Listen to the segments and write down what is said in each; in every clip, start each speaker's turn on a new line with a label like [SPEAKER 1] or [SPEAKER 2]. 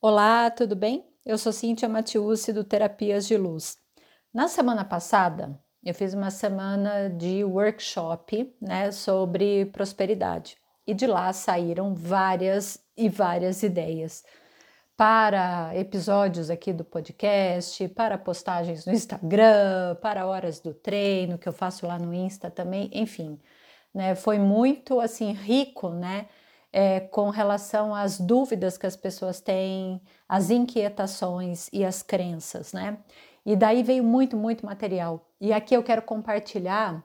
[SPEAKER 1] Olá, tudo bem? Eu sou Cíntia Matiusi do Terapias de Luz. Na semana passada, eu fiz uma semana de workshop né, sobre prosperidade e de lá saíram várias e várias ideias para episódios aqui do podcast, para postagens no Instagram, para horas do treino que eu faço lá no Insta também, enfim, né, foi muito assim rico, né? É, com relação às dúvidas que as pessoas têm, as inquietações e as crenças, né? E daí veio muito, muito material. E aqui eu quero compartilhar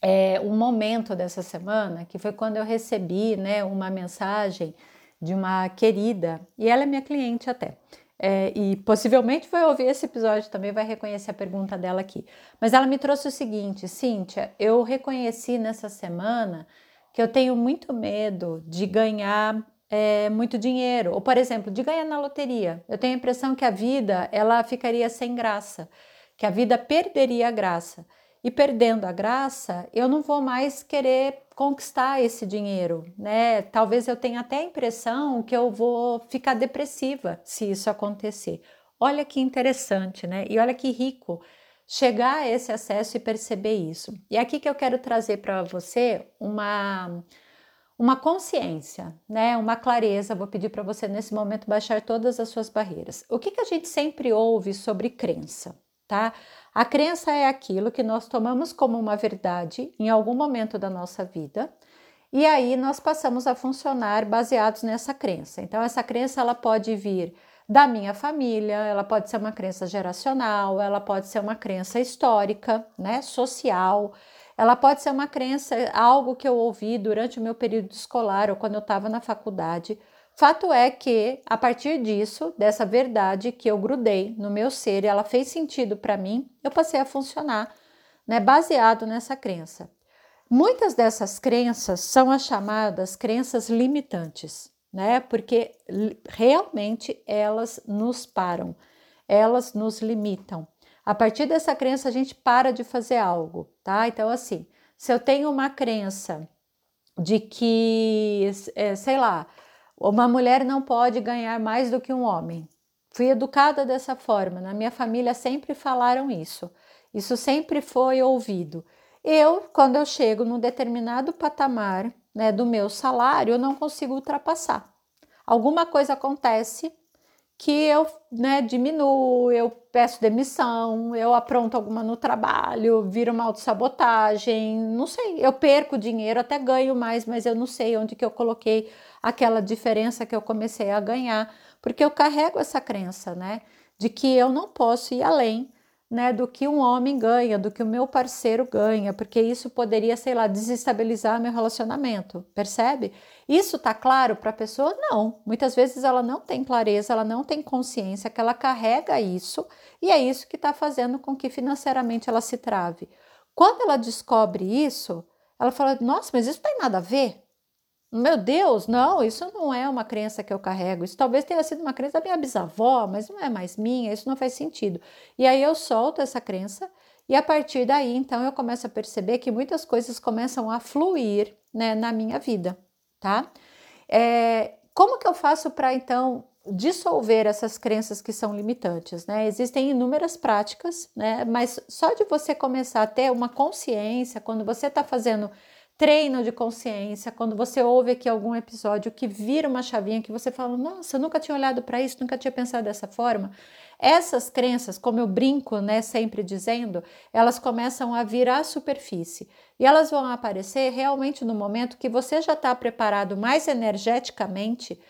[SPEAKER 1] é, um momento dessa semana, que foi quando eu recebi né, uma mensagem de uma querida, e ela é minha cliente até. É, e possivelmente vai ouvir esse episódio também, vai reconhecer a pergunta dela aqui. Mas ela me trouxe o seguinte: Cíntia, eu reconheci nessa semana que eu tenho muito medo de ganhar é, muito dinheiro, ou por exemplo, de ganhar na loteria. Eu tenho a impressão que a vida ela ficaria sem graça, que a vida perderia a graça. E perdendo a graça, eu não vou mais querer conquistar esse dinheiro, né? Talvez eu tenha até a impressão que eu vou ficar depressiva se isso acontecer. Olha que interessante, né? E olha que rico chegar a esse acesso e perceber isso. E é aqui que eu quero trazer para você uma uma consciência, né, uma clareza. Vou pedir para você nesse momento baixar todas as suas barreiras. O que, que a gente sempre ouve sobre crença, tá? A crença é aquilo que nós tomamos como uma verdade em algum momento da nossa vida. E aí nós passamos a funcionar baseados nessa crença. Então essa crença ela pode vir da minha família, ela pode ser uma crença geracional, ela pode ser uma crença histórica, né, social, ela pode ser uma crença, algo que eu ouvi durante o meu período escolar ou quando eu estava na faculdade. Fato é que, a partir disso, dessa verdade que eu grudei no meu ser e ela fez sentido para mim, eu passei a funcionar, né, baseado nessa crença. Muitas dessas crenças são as chamadas crenças limitantes né? Porque realmente elas nos param, elas nos limitam. A partir dessa crença, a gente para de fazer algo, tá? Então, assim, se eu tenho uma crença de que, é, sei lá, uma mulher não pode ganhar mais do que um homem. Fui educada dessa forma, na minha família sempre falaram isso. Isso sempre foi ouvido. Eu, quando eu chego num determinado patamar né, do meu salário, eu não consigo ultrapassar. Alguma coisa acontece que eu né, diminuo, eu peço demissão, eu apronto alguma no trabalho, vira uma autossabotagem, não sei, eu perco dinheiro, até ganho mais, mas eu não sei onde que eu coloquei aquela diferença que eu comecei a ganhar, porque eu carrego essa crença, né, de que eu não posso ir além né, do que um homem ganha, do que o meu parceiro ganha, porque isso poderia, sei lá, desestabilizar meu relacionamento, percebe? Isso tá claro para a pessoa? Não. Muitas vezes ela não tem clareza, ela não tem consciência que ela carrega isso e é isso que está fazendo com que financeiramente ela se trave. Quando ela descobre isso, ela fala: Nossa, mas isso não tem nada a ver. Meu Deus, não, isso não é uma crença que eu carrego. Isso talvez tenha sido uma crença da minha bisavó, mas não é mais minha, isso não faz sentido. E aí eu solto essa crença e a partir daí, então, eu começo a perceber que muitas coisas começam a fluir né, na minha vida, tá? É, como que eu faço para, então, dissolver essas crenças que são limitantes, né? Existem inúmeras práticas, né? Mas só de você começar a ter uma consciência, quando você está fazendo treino de consciência, quando você ouve aqui algum episódio que vira uma chavinha que você fala, nossa, eu nunca tinha olhado para isso, nunca tinha pensado dessa forma. Essas crenças, como eu brinco, né, sempre dizendo, elas começam a vir à superfície e elas vão aparecer realmente no momento que você já está preparado mais energeticamente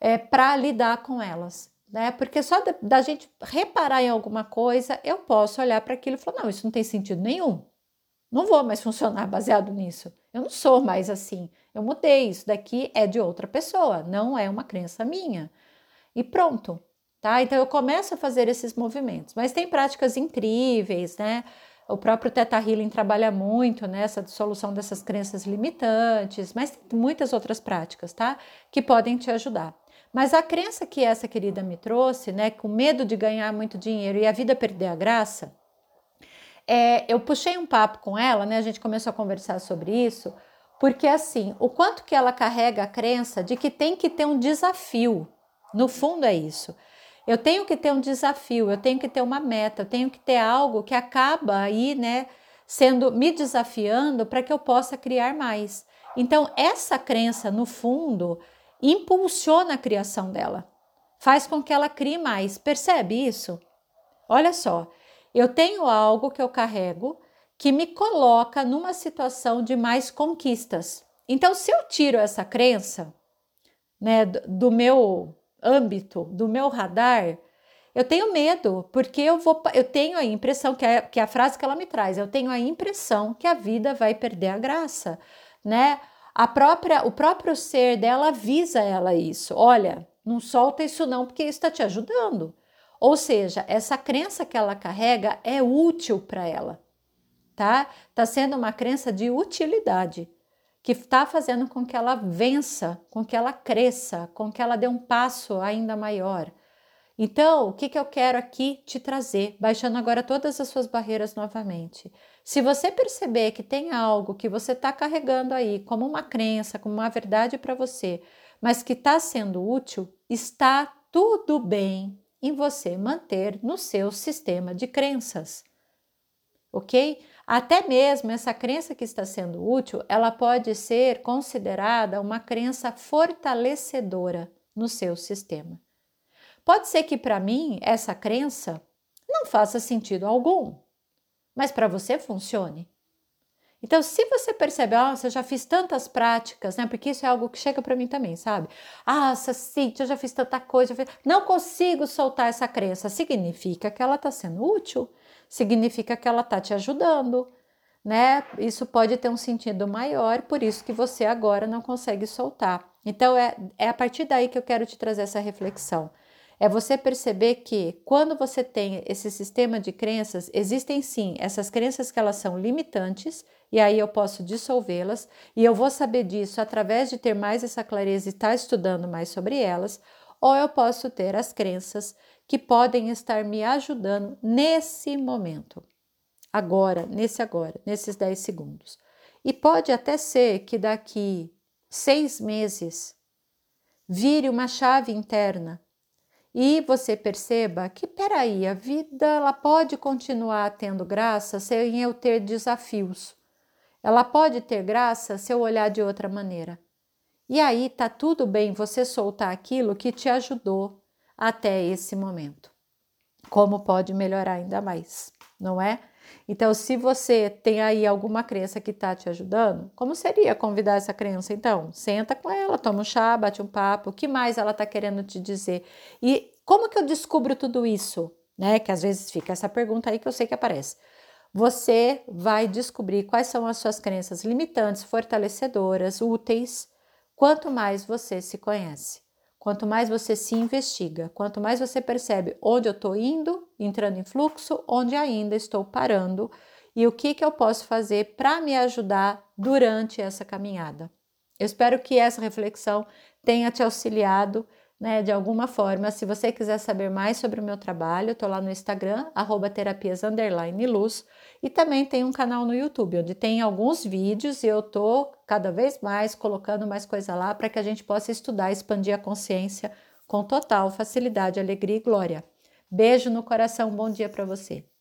[SPEAKER 1] é, para lidar com elas. Né? Porque só da, da gente reparar em alguma coisa, eu posso olhar para aquilo e falar: não, isso não tem sentido nenhum. Não vou mais funcionar baseado nisso. Eu não sou mais assim. Eu mudei. Isso daqui é de outra pessoa, não é uma crença minha. E pronto, tá? Então eu começo a fazer esses movimentos. Mas tem práticas incríveis, né? O próprio Teta Healing trabalha muito nessa dissolução dessas crenças limitantes, mas tem muitas outras práticas, tá? Que podem te ajudar. Mas a crença que essa querida me trouxe, né, com medo de ganhar muito dinheiro e a vida perder a graça, é, eu puxei um papo com ela, né? A gente começou a conversar sobre isso, porque assim, o quanto que ela carrega a crença de que tem que ter um desafio, No fundo é isso. Eu tenho que ter um desafio, eu tenho que ter uma meta, eu tenho que ter algo que acaba aí, né, sendo me desafiando para que eu possa criar mais. Então, essa crença, no fundo, impulsiona a criação dela, faz com que ela crie mais. Percebe isso? Olha só, eu tenho algo que eu carrego que me coloca numa situação de mais conquistas. Então, se eu tiro essa crença, né, do meu âmbito, do meu radar, eu tenho medo, porque eu vou, eu tenho a impressão que é, que é a frase que ela me traz, eu tenho a impressão que a vida vai perder a graça, né? A própria, o próprio ser dela avisa ela isso. Olha, não solta isso não, porque isso está te ajudando. Ou seja, essa crença que ela carrega é útil para ela, tá? Tá sendo uma crença de utilidade que está fazendo com que ela vença, com que ela cresça, com que ela dê um passo ainda maior. Então, o que, que eu quero aqui te trazer, baixando agora todas as suas barreiras novamente. Se você perceber que tem algo que você está carregando aí como uma crença, como uma verdade para você, mas que está sendo útil, está tudo bem em você manter no seu sistema de crenças. Ok? Até mesmo essa crença que está sendo útil, ela pode ser considerada uma crença fortalecedora no seu sistema. Pode ser que para mim essa crença não faça sentido algum, mas para você funcione. Então, se você percebe, ah, eu já fiz tantas práticas, né? Porque isso é algo que chega para mim também, sabe? Ah, Cíntia, eu já fiz tanta coisa, não consigo soltar essa crença. Significa que ela está sendo útil significa que ela está te ajudando, né? Isso pode ter um sentido maior, por isso que você agora não consegue soltar. Então é, é a partir daí que eu quero te trazer essa reflexão. É você perceber que quando você tem esse sistema de crenças, existem sim essas crenças que elas são limitantes, e aí eu posso dissolvê-las, e eu vou saber disso através de ter mais essa clareza e estar tá estudando mais sobre elas, ou eu posso ter as crenças que podem estar me ajudando nesse momento, agora, nesse agora, nesses 10 segundos. E pode até ser que daqui seis meses vire uma chave interna e você perceba que, peraí, a vida ela pode continuar tendo graça sem eu ter desafios. Ela pode ter graça se eu olhar de outra maneira. E aí tá tudo bem você soltar aquilo que te ajudou até esse momento. Como pode melhorar ainda mais, não é? Então, se você tem aí alguma crença que está te ajudando, como seria convidar essa crença? Então, senta com ela, toma um chá, bate um papo, o que mais ela está querendo te dizer? E como que eu descubro tudo isso? Né? Que às vezes fica essa pergunta aí que eu sei que aparece. Você vai descobrir quais são as suas crenças limitantes, fortalecedoras, úteis, quanto mais você se conhece. Quanto mais você se investiga, quanto mais você percebe onde eu estou indo, entrando em fluxo, onde ainda estou parando e o que, que eu posso fazer para me ajudar durante essa caminhada. Eu espero que essa reflexão tenha te auxiliado né, de alguma forma. Se você quiser saber mais sobre o meu trabalho, estou lá no Instagram, arroba terapias luz, e também tem um canal no YouTube, onde tem alguns vídeos e eu estou cada vez mais colocando mais coisa lá para que a gente possa estudar, expandir a consciência com total facilidade, alegria e glória. Beijo no coração, bom dia para você.